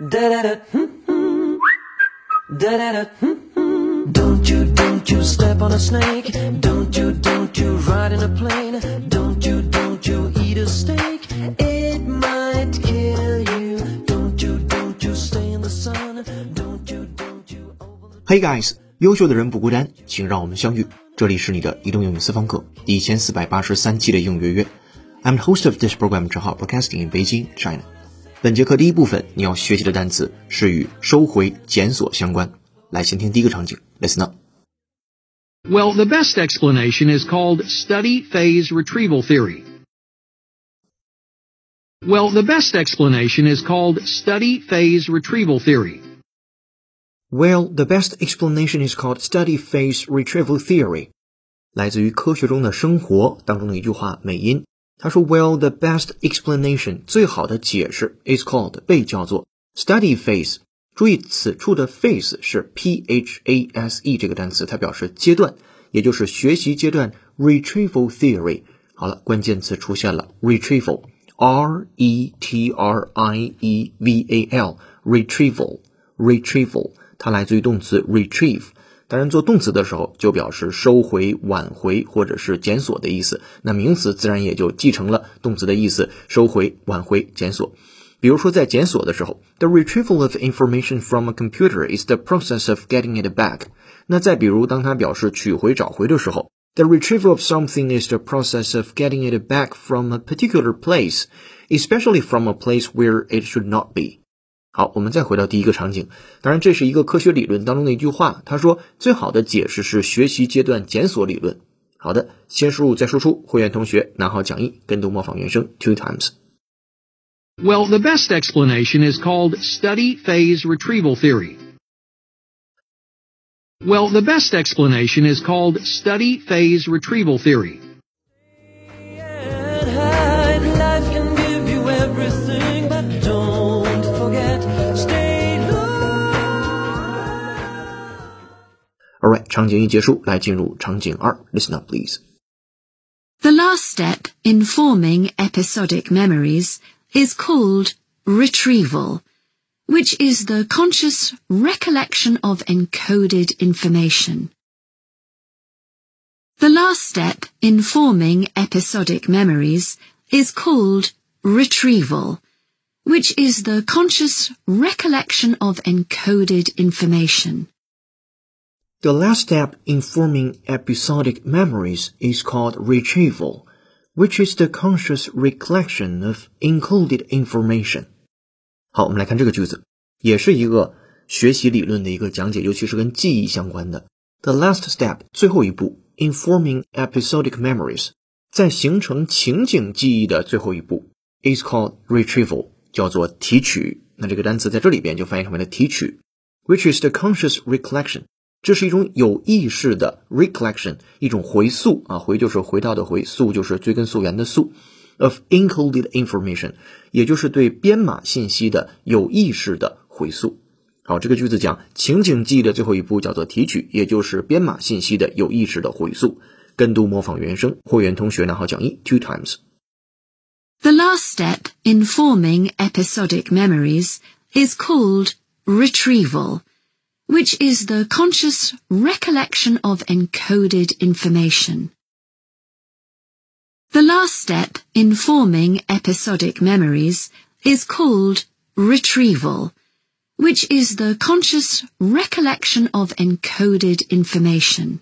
Da da da. Da da da. Don't you, don't you step on a snake. Don't you, don't you ride in a plane. Don't you, don't you eat a steak. It might kill you. Don't you, don't you stay in the sun. Don't you, don't you Hey guys，优秀的人不孤单，请让我们相遇。这里是你的移动英语私房课第一千四百八十三期的英语约约。I'm the host of this program，正好 broadcasting in Beijing, China。本节课第一部分你要学习的单词是与收回、检索相关。来，先听第一个场景，Listen up。 Well, the best explanation is called study phase retrieval theory. Well, the best explanation is called study phase retrieval theory. Well, the best explanation is called study phase retrieval theory，来自于科学中的生活当中的一句话美音。 他说，Well, the best explanation 最好的解释 is called 被叫做 study phase。注意此处的 phase 是 p h a s e 这个单词，它表示阶段，也就是学习阶段 retrieval theory。好了，关键词出现了 retrieval，r e t r i e v a l，retrieval，retrieval。它来自于动词 retrieve， 当然做动词的时候就表示收回、挽回或者是检索的意思。那名词自然也就继承了动词的意思，收回、挽回、检索。比如说在检索的时候，the retrieval of information from a computer is the process of getting it back。那再比如当它表示取回、找回的时候，the retrieval of something is the process of getting it back from a particular place, especially from a place where it should not be。 好，我们再回到第一个场景。当然，这是一个科学理论当中的一句话。他说，最好的解释是学习阶段检索理论。好的，先输入再输出。会员同学拿好讲义，跟读模仿原声 two times。 Well, the best explanation is called study phase retrieval theory. Well, the best explanation is called study phase retrieval theory. 场景一结束，来进入场景二。Listen up, please. The last step in forming episodic memories is called retrieval, which is the conscious recollection of encoded information. The last step in forming episodic memories is called retrieval, which is the conscious recollection of encoded information. The last step in forming episodic memories is called retrieval, which is the conscious recollection of encoded information. 好，我们来看这个句子，也是一个学习理论的一个讲解，尤其是跟记忆相关的。The last step，最后一步，in forming episodic memories，在形成情景记忆的最后一步，is called retrieval，叫做提取。那这个单词在这里边就翻译成为了提取，which is the conscious recollection。这是一种有意识的 recollection，一种回溯啊，回就是回到的回，溯就是追根溯源的溯，of encoded information，也就是对编码信息的有意识的回溯。好，这个句子讲情景记忆的最后一步叫做提取，也就是编码信息的有意识的回溯。跟读模仿原声，会员同学拿好讲义 two times。The last step in forming episodic memories is called retrieval, which is the conscious recollection of encoded information. The last step in forming episodic memories is called retrieval, which is the conscious recollection of encoded information.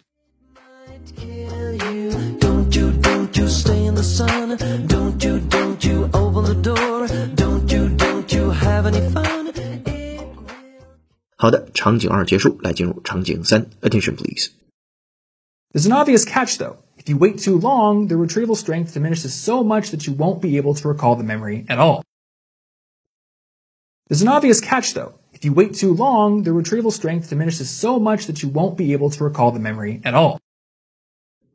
好的，场景二结束，来进入场景三，Attention please。 There's an obvious catch though. If you wait too long, the retrieval strength diminishes so much that you won't be able to recall the memory at all. There's an obvious catch though. If you wait too long, the retrieval strength diminishes so much that you won't be able to recall the memory at all.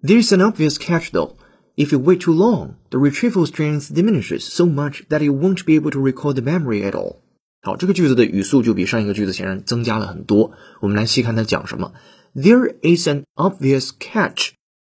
There's an obvious catch though. If you wait too long, the retrieval strength diminishes so much that you won't be able to recall the memory at all. 好，这个句子的语速就比上一个句子显然增加了很多。我们来细看它讲什么。There is an obvious catch，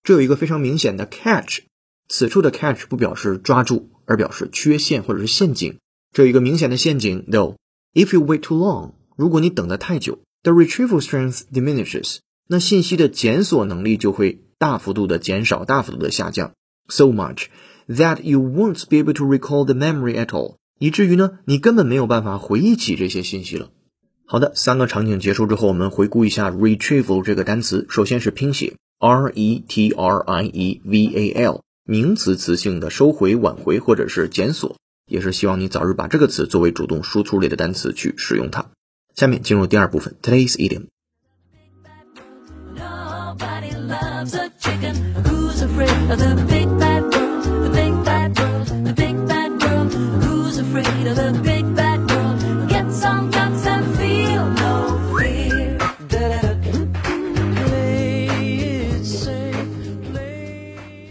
这有一个非常明显的 catch。此处的 catch 不表示抓住，而表示缺陷或者是陷阱。这有一个明显的陷阱，though If you wait too long，如果你等得太久，the retrieval strength diminishes，那信息的检索能力就会大幅度的减少，大幅度的下降，so much that you won't be able to recall the memory at all，以至于呢，你根本没有办法回忆起这些信息了。好的，三个场景结束之后，我们回顾一下 retrieval 这个单词。首先是拼写 r e t r i e v a l，名词词性的收回、挽回或者是检索，也是希望你早日把这个词作为主动输出类的单词去使用它。下面进入第二部分，today's idiom。Nobody loves a chicken who's afraid of the big bad wolf? the big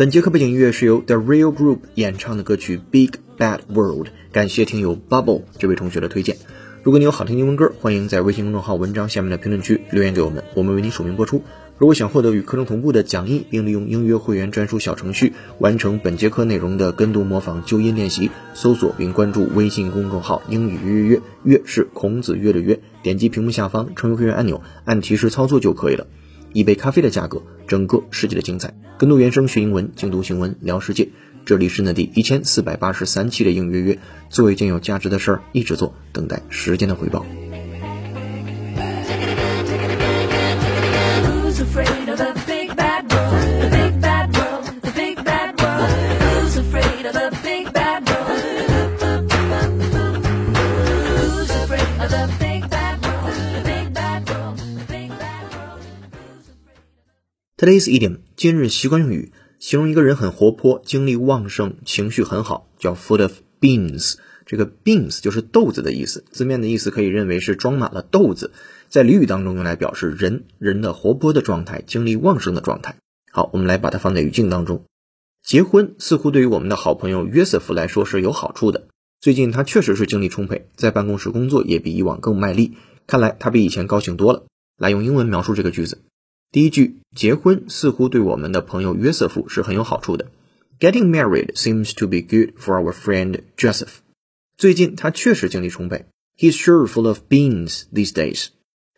本节课背景音乐是由 The Real Group 演唱的歌曲《Big Bad World》，感谢听友 Bubble 这位同学的推荐。如果你有好听英文歌，欢迎在微信公众号文章下面的评论区留言给我们，我们为你署名播出。如果想获得与课程同步的讲义，并利用英约会员专属小程序完成本节课内容的跟读模仿纠音练习，搜索并关注微信公众号“英语约约约”，约是孔子约的约，点击屏幕下方成为会员按钮，按提示操作就可以了。一杯咖啡的价格，整个世界的精彩。跟读原声学英文，精读新闻聊世界。这里是那第一千四百八十三期的应约约，做一件有价值的事儿，一直做，等待时间的回报。Today's idiom 今日习惯用语，形容一个人很活泼、精力旺盛、情绪很好，叫 full of beans。这个 beans 就是豆子的意思，字面的意思可以认为是装满了豆子，在俚语当中用来表示人人的活泼的状态、精力旺盛的状态。好，我们来把它放在语境当中。结婚似乎对于我们的好朋友约瑟夫来说是有好处的。最近他确实是精力充沛，在办公室工作也比以往更卖力，看来他比以前高兴多了。来用英文描述这个句子。第一句，结婚似乎对我们的朋友约瑟夫是很有好处的。Getting married seems to be good for our friend Joseph。最近他确实精力充沛，He's sure full of beans these days。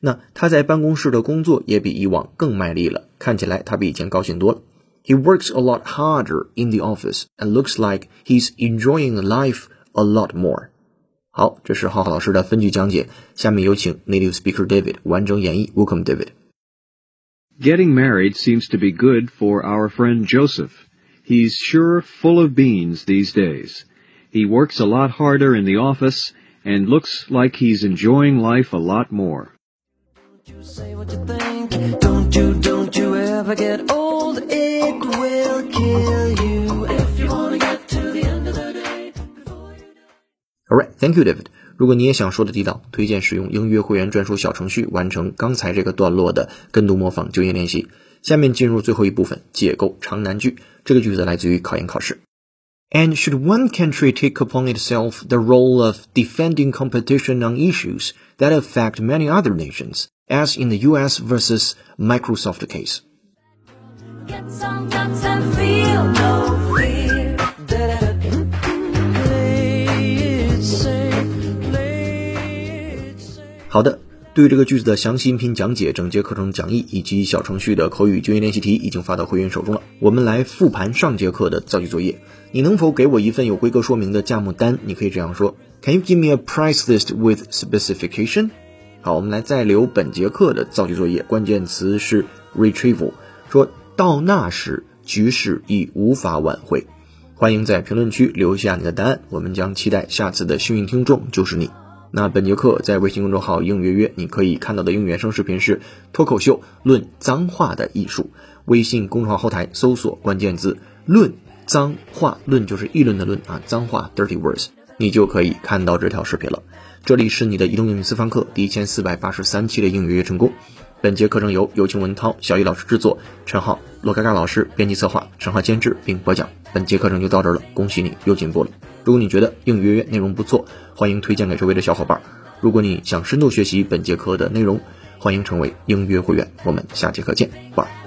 那他在办公室的工作也比以往更卖力了，看起来他比以前高兴多了。He works a lot harder in the office and looks like he's enjoying life a lot more。好，这是浩浩老师的分句讲解，下面有请 native speaker David 完整演绎。Welcome David。 Getting married seems to be good for our friend Joseph. He's sure full of beans these days. He works a lot harder in the office and looks like he's enjoying life a lot more. You say what you think. Don't you, don't you ever get old. It will kill you. If you wanna get to the end of the day. Alright, thank you, David. 如果你也想说的地道，推荐使用英约会员专属小程序完成刚才这个段落的跟读模仿就业练习。下面进入最后一部分，解构长难句。这个句子来自于考研考试。And should one country take upon itself the role of defending competition on issues that affect many other nations, as in the US versus Microsoft case? 好的，对于这个句子的详细音频讲解、整节课程讲义以及小程序的口语就业练习题已经发到会员手中了。我们来复盘上节课的造句作业。你能否给我一份有规格说明的价目单？你可以这样说：Can you give me a price list with specification？好，我们来再留本节课的造句作业，关键词是 retrieval。说到那时，局势已无法挽回。欢迎在评论区留下你的答案，我们将期待下次的幸运听众就是你。那本节课在微信公众号“应约约”，你可以看到的英语原声视频是脱口秀论脏话的艺术。微信公众号后台搜索关键字“论脏话”，论就是议论的论啊，脏话 （dirty words），你就可以看到这条视频了。这里是你的移动英语私房课第一千四百八十三期的应约约成功。本节课程由有请文涛、小易老师制作，陈浩、罗嘎嘎老师编辑策划，陈浩监制并播讲。本节课程就到这儿了，恭喜你又进步了。如果你觉得应约约内容不错，欢迎推荐给周围的小伙伴。如果你想深度学习本节课的内容，欢迎成为应约会员。我们下节课见，拜。